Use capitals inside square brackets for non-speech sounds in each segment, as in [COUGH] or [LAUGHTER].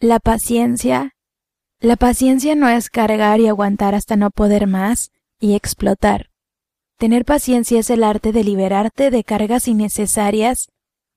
La paciencia. La paciencia no es cargar y aguantar hasta no poder más y explotar. Tener paciencia es el arte de liberarte de cargas innecesarias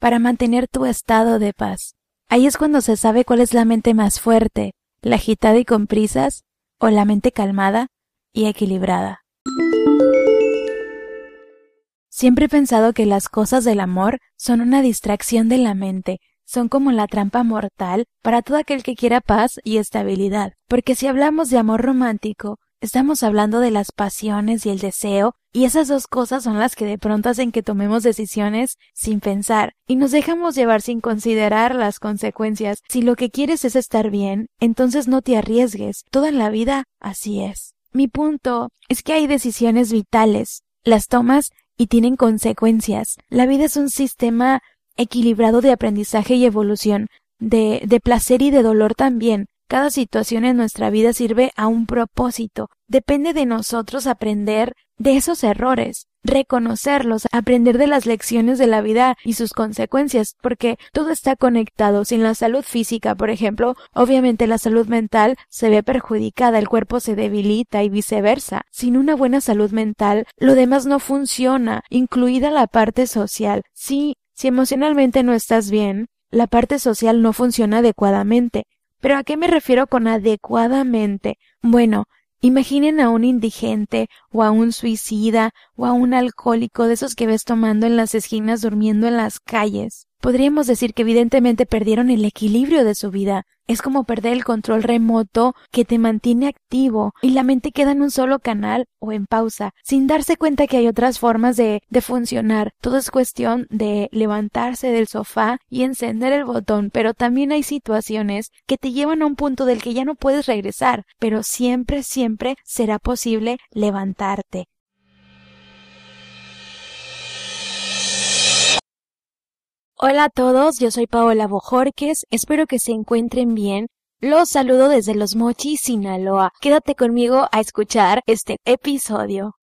para mantener tu estado de paz. Ahí es cuando se sabe cuál es la mente más fuerte, la agitada y con prisas, o la mente calmada y equilibrada. Siempre he pensado que las cosas del amor son una distracción de la mente, son como la trampa mortal para todo aquel que quiera paz y estabilidad, porque si hablamos de amor romántico, estamos hablando de las pasiones y el deseo, y esas dos cosas son las que de pronto hacen que tomemos decisiones sin pensar y nos dejamos llevar sin considerar las consecuencias. Si lo que quieres es estar bien, entonces no te arriesgues. Toda la vida así es. Mi punto es que hay decisiones vitales. Las tomas y tienen consecuencias. La vida es un sistema equilibrado de aprendizaje y evolución, de, de placer y de dolor también. Cada situación en nuestra vida sirve a un propósito. Depende de nosotros aprender de esos errores, reconocerlos, aprender de las lecciones de la vida y sus consecuencias, porque todo está conectado. Sin la salud física, por ejemplo, obviamente la salud mental se ve perjudicada, el cuerpo se debilita y viceversa. Sin una buena salud mental, lo demás no funciona, incluida la parte social. Sí, si emocionalmente no estás bien, la parte social no funciona adecuadamente. ¿Pero a qué me refiero con adecuadamente? Bueno, imaginen a un indigente o a un suicida o a un alcohólico de esos que ves tomando en las esquinas durmiendo en las calles. Podríamos decir que evidentemente perdieron el equilibrio de su vida. Es como perder el control remoto que te mantiene activo y la mente queda en un solo canal o en pausa, sin darse cuenta que hay otras formas de, de funcionar. Todo es cuestión de levantarse del sofá y encender el botón, pero también hay situaciones que te llevan a un punto del que ya no puedes regresar, pero siempre, siempre será posible levantarte. Hola a todos, yo soy Paola Bojorques, espero que se encuentren bien. Los saludo desde Los Mochis, Sinaloa. Quédate conmigo a escuchar este episodio.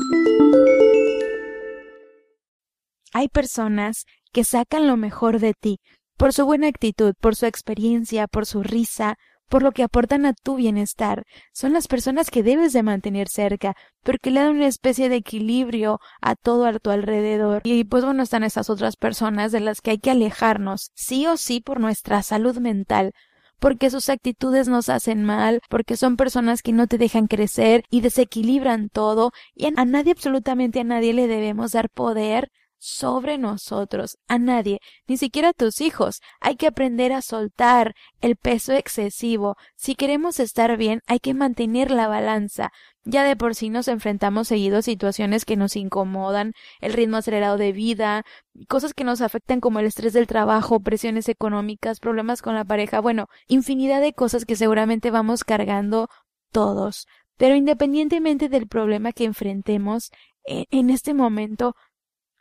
Hay personas que sacan lo mejor de ti, por su buena actitud, por su experiencia, por su risa, por lo que aportan a tu bienestar. Son las personas que debes de mantener cerca, porque le dan una especie de equilibrio a todo a tu alrededor. Y pues bueno, están esas otras personas de las que hay que alejarnos, sí o sí, por nuestra salud mental porque sus actitudes nos hacen mal, porque son personas que no te dejan crecer y desequilibran todo, y a nadie, absolutamente a nadie le debemos dar poder sobre nosotros, a nadie, ni siquiera a tus hijos. Hay que aprender a soltar el peso excesivo. Si queremos estar bien, hay que mantener la balanza. Ya de por sí nos enfrentamos seguido a situaciones que nos incomodan, el ritmo acelerado de vida, cosas que nos afectan como el estrés del trabajo, presiones económicas, problemas con la pareja, bueno, infinidad de cosas que seguramente vamos cargando todos. Pero independientemente del problema que enfrentemos, e, en este momento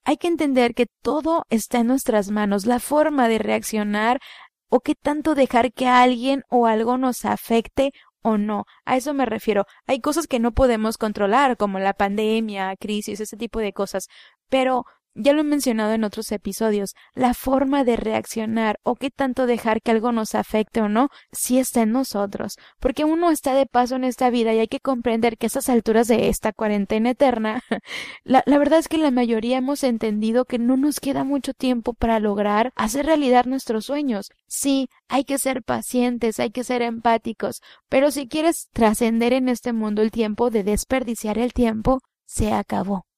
hay que entender que todo está en nuestras manos, la forma de reaccionar o qué tanto dejar que alguien o algo nos afecte o no. A eso me refiero. Hay cosas que no podemos controlar, como la pandemia, crisis, ese tipo de cosas, pero ya lo he mencionado en otros episodios, la forma de reaccionar o qué tanto dejar que algo nos afecte o no, sí está en nosotros, porque uno está de paso en esta vida y hay que comprender que a estas alturas de esta cuarentena eterna, [LAUGHS] la, la verdad es que la mayoría hemos entendido que no nos queda mucho tiempo para lograr hacer realidad nuestros sueños. Sí, hay que ser pacientes, hay que ser empáticos, pero si quieres trascender en este mundo el tiempo de desperdiciar el tiempo, se acabó.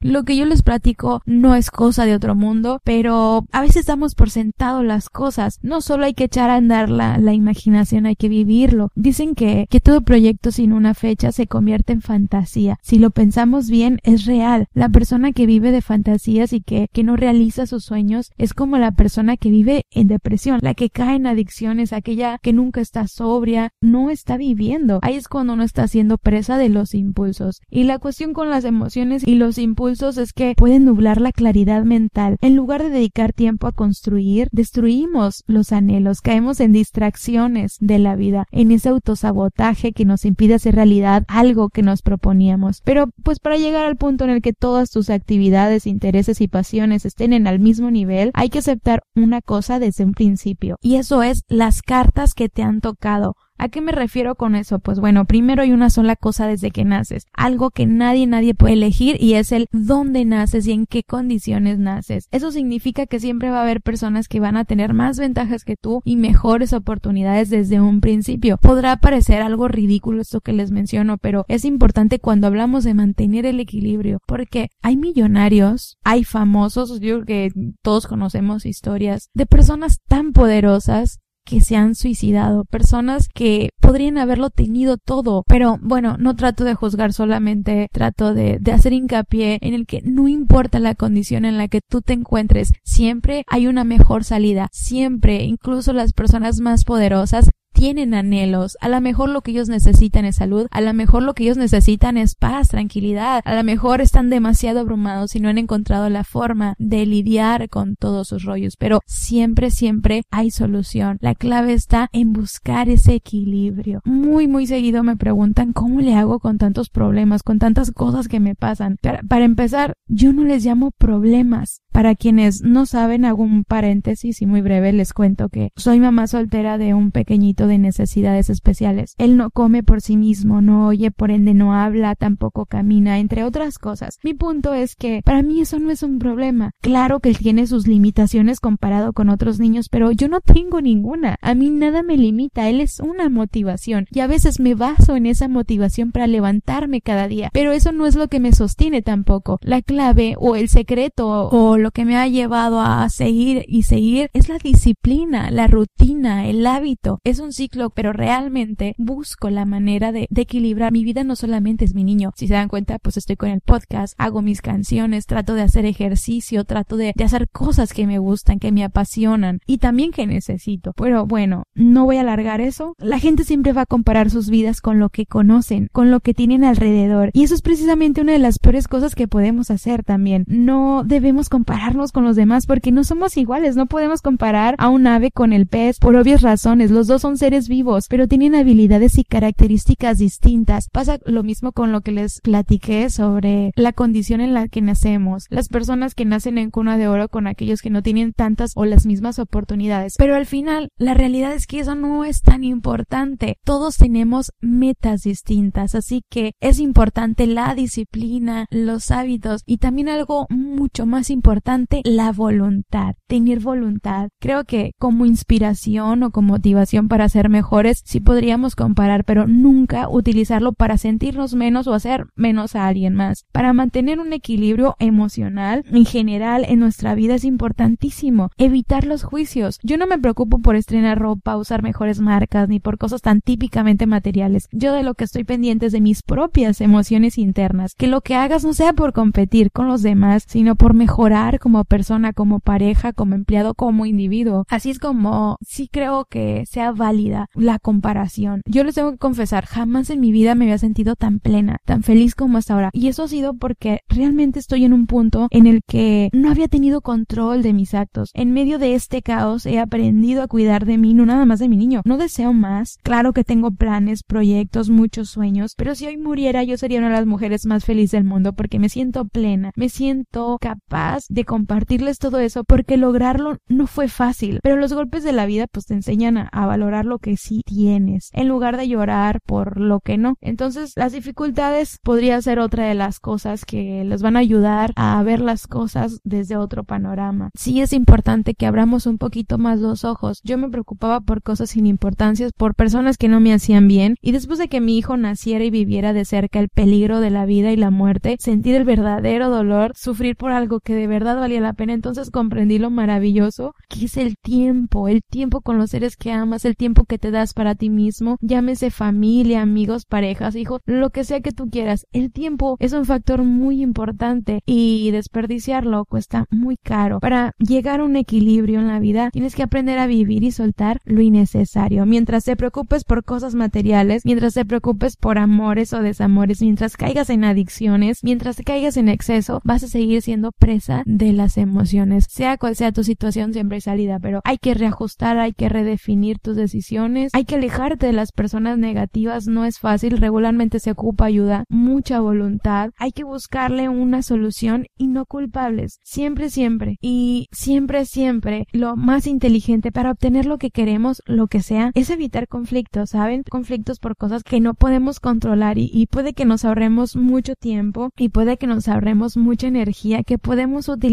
Lo que yo les platico no es cosa de otro mundo, pero a veces damos por sentado las cosas. No solo hay que echar a andar la, la imaginación, hay que vivirlo. Dicen que, que todo proyecto sin una fecha se convierte en fantasía. Si lo pensamos bien, es real. La persona que vive de fantasías y que, que no realiza sus sueños es como la persona que vive en depresión, la que cae en adicciones, aquella que nunca está sobria, no está viviendo. Ahí es cuando uno está siendo presa de los impulsos. Y la cuestión con las emociones y los impulsos es que pueden nublar la claridad mental. En lugar de dedicar tiempo a construir, destruimos los anhelos, caemos en distracciones de la vida, en ese autosabotaje que nos impide hacer realidad algo que nos proponíamos. Pero pues para llegar al punto en el que todas tus actividades, intereses y pasiones estén en el mismo nivel, hay que aceptar una cosa desde un principio. Y eso es las cartas que te han tocado ¿A qué me refiero con eso? Pues bueno, primero hay una sola cosa desde que naces, algo que nadie, nadie puede elegir y es el dónde naces y en qué condiciones naces. Eso significa que siempre va a haber personas que van a tener más ventajas que tú y mejores oportunidades desde un principio. Podrá parecer algo ridículo esto que les menciono, pero es importante cuando hablamos de mantener el equilibrio, porque hay millonarios, hay famosos, yo creo que todos conocemos historias de personas tan poderosas que se han suicidado, personas que podrían haberlo tenido todo, pero bueno, no trato de juzgar solamente, trato de, de hacer hincapié en el que no importa la condición en la que tú te encuentres, siempre hay una mejor salida, siempre, incluso las personas más poderosas tienen anhelos, a lo mejor lo que ellos necesitan es salud, a lo mejor lo que ellos necesitan es paz, tranquilidad, a lo mejor están demasiado abrumados y no han encontrado la forma de lidiar con todos sus rollos, pero siempre, siempre hay solución. La clave está en buscar ese equilibrio. Muy, muy seguido me preguntan cómo le hago con tantos problemas, con tantas cosas que me pasan. Para, para empezar, yo no les llamo problemas. Para quienes no saben, hago un paréntesis y muy breve les cuento que soy mamá soltera de un pequeñito de necesidades especiales. Él no come por sí mismo, no oye, por ende no habla, tampoco camina, entre otras cosas. Mi punto es que para mí eso no es un problema. Claro que él tiene sus limitaciones comparado con otros niños, pero yo no tengo ninguna. A mí nada me limita, él es una motivación y a veces me baso en esa motivación para levantarme cada día, pero eso no es lo que me sostiene tampoco. La clave o el secreto o lo que me ha llevado a seguir y seguir es la disciplina, la rutina, el hábito. Es un ciclo, pero realmente busco la manera de, equilibrar. Mi vida no solamente es mi niño. Si se dan cuenta, pues estoy con el podcast, hago mis canciones, trato de hacer ejercicio, trato de, de hacer cosas que me gustan, que me apasionan y también que necesito. Pero bueno, no voy a alargar eso. La gente siempre va a comparar sus vidas con lo que conocen, con lo que tienen alrededor. Y eso es precisamente una de las peores cosas que podemos hacer también. No debemos compararnos con los demás porque no somos iguales. No podemos comparar a un ave con el pez por obvias razones. Los dos son seres vivos, pero tienen habilidades y características distintas. Pasa lo mismo con lo que les platiqué sobre la condición en la que nacemos. Las personas que nacen en cuna de oro con aquellos que no tienen tantas o las mismas oportunidades. Pero al final, la realidad es que eso no es tan importante. Todos tenemos metas distintas, así que es importante la disciplina, los hábitos y también algo mucho más importante, la voluntad. Tener voluntad. Creo que como inspiración o como motivación para hacer mejores sí podríamos comparar, pero nunca utilizarlo para sentirnos menos o hacer menos a alguien más. Para mantener un equilibrio emocional en general en nuestra vida es importantísimo evitar los juicios. Yo no me preocupo por estrenar ropa, usar mejores marcas, ni por cosas tan típicamente materiales. Yo de lo que estoy pendiente es de mis propias emociones internas. Que lo que hagas no sea por competir con los demás, sino por mejorar como persona, como pareja, como empleado, como individuo. Así es como sí creo que sea válido la comparación. Yo les tengo que confesar, jamás en mi vida me había sentido tan plena, tan feliz como hasta ahora. Y eso ha sido porque realmente estoy en un punto en el que no había tenido control de mis actos. En medio de este caos he aprendido a cuidar de mí, no nada más de mi niño. No deseo más. Claro que tengo planes, proyectos, muchos sueños, pero si hoy muriera yo sería una de las mujeres más felices del mundo porque me siento plena, me siento capaz compartirles todo eso porque lograrlo no fue fácil, pero los golpes de la vida pues te enseñan a, valorar lo que sí tienes, en lugar de llorar por lo que no. Entonces, las dificultades podría ser otra de las cosas que les van a ayudar a ver las cosas desde otro panorama. Sí es importante que abramos un poquito más los ojos. Yo me preocupaba por cosas sin importancias, por personas que no me hacían bien, y después de que mi hijo naciera y viviera de cerca el peligro de la vida y la muerte, sentir el verdadero dolor, sufrir por algo que de verdad valía la pena. Entonces comprendí lo maravilloso que es el tiempo, el tiempo con los seres que amas, el tiempo que te das para ti mismo, llámese familia, amigos, parejas, hijos, lo que sea que tú quieras. El tiempo es un factor muy importante y desperdiciarlo cuesta muy caro. Para llegar a un equilibrio en la vida, tienes que aprender a vivir y soltar lo innecesario. Mientras te preocupes por cosas materiales, mientras te preocupes por amores o desamores, mientras caigas en adicciones, mientras caigas en exceso, vas a seguir siendo presa las emociones. Sea cual sea tu situación, siempre hay salida, pero hay que reajustar, hay que redefinir tus decisiones, hay que alejarte de las personas negativas, no es fácil, regularmente se ocupa ayuda, mucha voluntad, hay que buscarle una solución y no culpables, siempre, siempre, y siempre, siempre, lo más inteligente para obtener lo que queremos, lo que sea, es evitar conflictos, ¿saben? Conflictos por cosas que no podemos controlar y, y puede que nos ahorremos mucho tiempo y puede que nos ahorremos mucha energía que podemos utilizar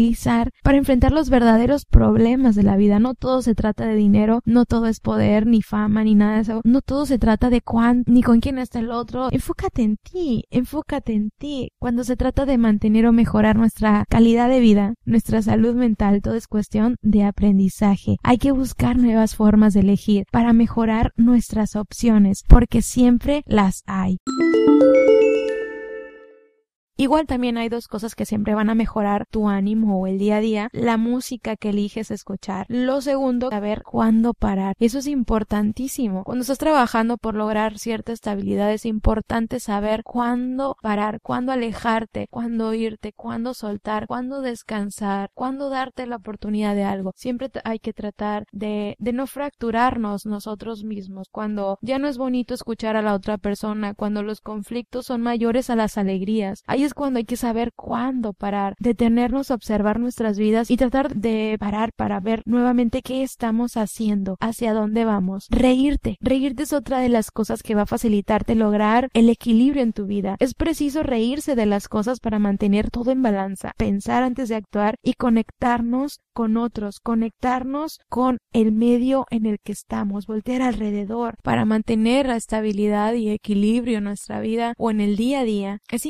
para enfrentar los verdaderos problemas de la vida. No todo se trata de dinero, no todo es poder, ni fama, ni nada de eso. No todo se trata de cuán, ni con quién está el otro. Enfócate en ti, enfócate en ti. Cuando se trata de mantener o mejorar nuestra calidad de vida, nuestra salud mental, todo es cuestión de aprendizaje. Hay que buscar nuevas formas de elegir para mejorar nuestras opciones, porque siempre las hay. Igual también hay dos cosas que siempre van a mejorar tu ánimo o el día a día, la música que eliges escuchar. Lo segundo, saber cuándo parar. Eso es importantísimo. Cuando estás trabajando por lograr cierta estabilidad es importante saber cuándo parar, cuándo alejarte, cuándo irte, cuándo soltar, cuándo descansar, cuándo darte la oportunidad de algo. Siempre hay que tratar de, de no fracturarnos nosotros mismos. Cuando ya no es bonito escuchar a la otra persona, cuando los conflictos son mayores a las alegrías. Es cuando hay que saber cuándo parar, detenernos a observar nuestras vidas y tratar de parar para ver nuevamente qué estamos haciendo, hacia dónde vamos. Reírte. Reírte es otra de las cosas que va a facilitarte lograr el equilibrio en tu vida. Es preciso reírse de las cosas para mantener todo en balanza, pensar antes de actuar y conectarnos con otros, conectarnos con el medio en el que estamos, voltear alrededor para mantener la estabilidad y equilibrio en nuestra vida o en el día a día. Es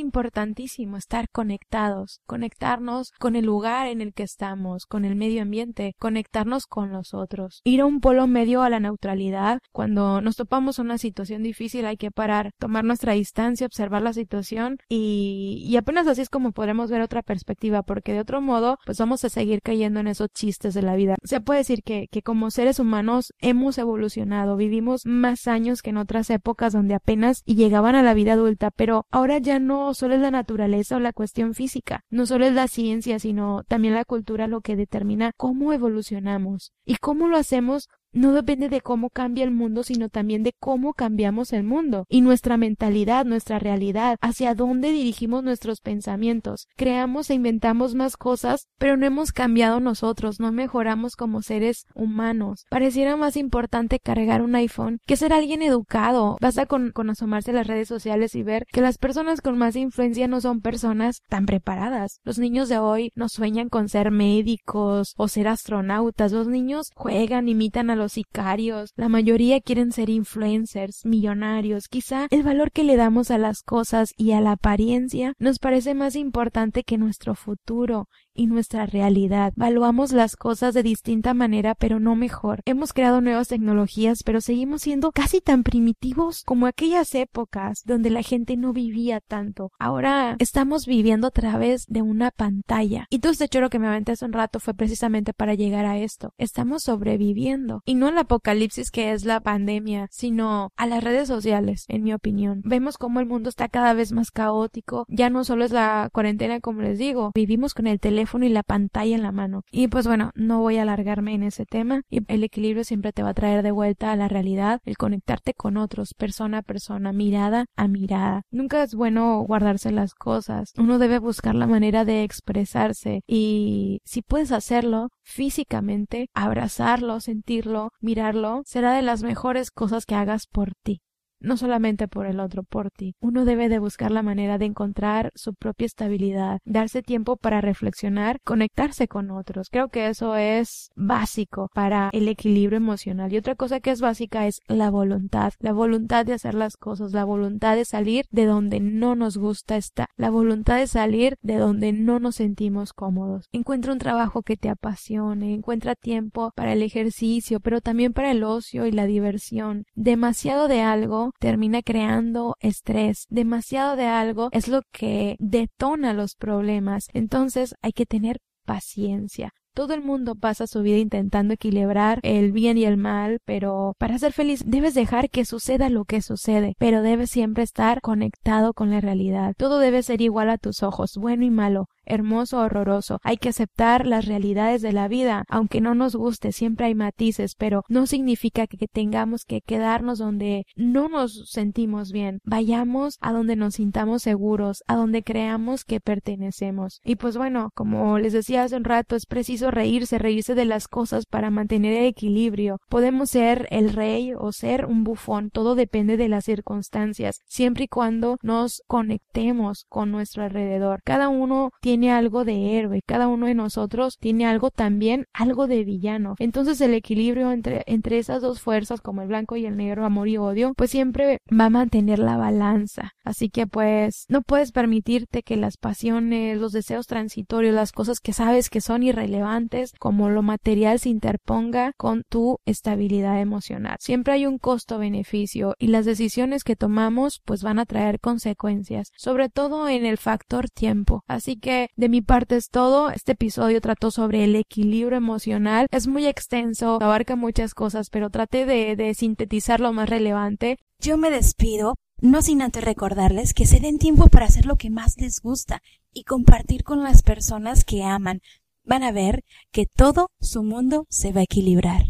estar conectados, conectarnos con el lugar en el que estamos, con el medio ambiente, conectarnos con los otros. Ir a un polo medio a la neutralidad. Cuando nos topamos una situación difícil hay que parar, tomar nuestra distancia, observar la situación y, y apenas así es como podremos ver otra perspectiva porque de otro modo pues vamos a seguir cayendo en esos chistes de la vida. Se puede decir que, que como seres humanos hemos evolucionado, vivimos más años que en otras épocas donde apenas llegaban a la vida adulta, pero ahora ya no solo es la naturaleza o la cuestión física, no solo es la ciencia, sino también la cultura lo que determina cómo evolucionamos y cómo lo hacemos no depende de cómo cambia el mundo, sino también de cómo cambiamos el mundo y nuestra mentalidad, nuestra realidad, hacia dónde dirigimos nuestros pensamientos. Creamos e inventamos más cosas, pero no hemos cambiado nosotros, no mejoramos como seres humanos. Pareciera más importante cargar un iPhone que ser alguien educado. Basta con, asomarse a las redes sociales y ver que las personas con más influencia no son personas tan preparadas. Los niños de hoy no sueñan con ser médicos o ser astronautas. Los niños juegan, imitan a los sicarios, la mayoría quieren ser influencers, millonarios, quizá el valor que le damos a las cosas y a la apariencia nos parece más importante que nuestro futuro y nuestra realidad. Valuamos las cosas de distinta manera, pero no mejor. Hemos creado nuevas tecnologías, pero seguimos siendo casi tan primitivos como aquellas épocas donde la gente no vivía tanto. Ahora estamos viviendo a través de una pantalla. Y todo este choro que me aventé hace un rato fue precisamente para llegar a esto. Estamos sobreviviendo. Y no al apocalipsis que es la pandemia, sino a las redes sociales, en mi opinión. Vemos cómo el mundo está cada vez más caótico. Ya no solo es la cuarentena, como les digo. Vivimos con el teléfono y la pantalla en la mano. Y pues bueno, no voy a alargarme en ese tema. Y el equilibrio siempre te va a traer de vuelta a la realidad, el conectarte con otros, persona a persona, mirada a mirada. Nunca es bueno guardarse las cosas. Uno debe buscar la manera de expresarse y si puedes hacerlo físicamente, abrazarlo, sentirlo, mirarlo, será de las mejores cosas que hagas por ti. No solamente por el otro, por ti. Uno debe de buscar la manera de encontrar su propia estabilidad, darse tiempo para reflexionar, conectarse con otros. Creo que eso es básico para el equilibrio emocional. Y otra cosa que es básica es la voluntad, la voluntad de hacer las cosas, la voluntad de salir de donde no nos gusta estar, la voluntad de salir de donde no nos sentimos cómodos. Encuentra un trabajo que te apasione, encuentra tiempo para el ejercicio, pero también para el ocio y la diversión. Demasiado de algo termina creando estrés. Demasiado de algo es lo que detona los problemas. Entonces hay que tener paciencia. Todo el mundo pasa su vida intentando equilibrar el bien y el mal, pero para ser feliz debes dejar que suceda lo que sucede, pero debes siempre estar conectado con la realidad. Todo debe ser igual a tus ojos, bueno y malo hermoso horroroso. Hay que aceptar las realidades de la vida, aunque no nos guste, siempre hay matices, pero no significa que tengamos que quedarnos donde no nos sentimos bien. Vayamos a donde nos sintamos seguros, a donde creamos que pertenecemos. Y pues bueno, como les decía hace un rato, es preciso reírse, reírse de las cosas para mantener el equilibrio. Podemos ser el rey o ser un bufón, todo depende de las circunstancias, siempre y cuando nos conectemos con nuestro alrededor. Cada uno tiene tiene algo de héroe, cada uno de nosotros tiene algo también, algo de villano. Entonces el equilibrio entre, entre esas dos fuerzas, como el blanco y el negro, amor y odio, pues siempre va a mantener la balanza. Así que pues no puedes permitirte que las pasiones, los deseos transitorios, las cosas que sabes que son irrelevantes, como lo material, se interponga con tu estabilidad emocional. Siempre hay un costo-beneficio y las decisiones que tomamos pues van a traer consecuencias, sobre todo en el factor tiempo. Así de mi parte es todo. Este episodio trató sobre el equilibrio emocional. Es muy extenso, abarca muchas cosas, pero traté de, de sintetizar lo más relevante. Yo me despido, no sin antes recordarles que se den tiempo para hacer lo que más les gusta y compartir con las personas que aman. Van a ver que todo su mundo se va a equilibrar.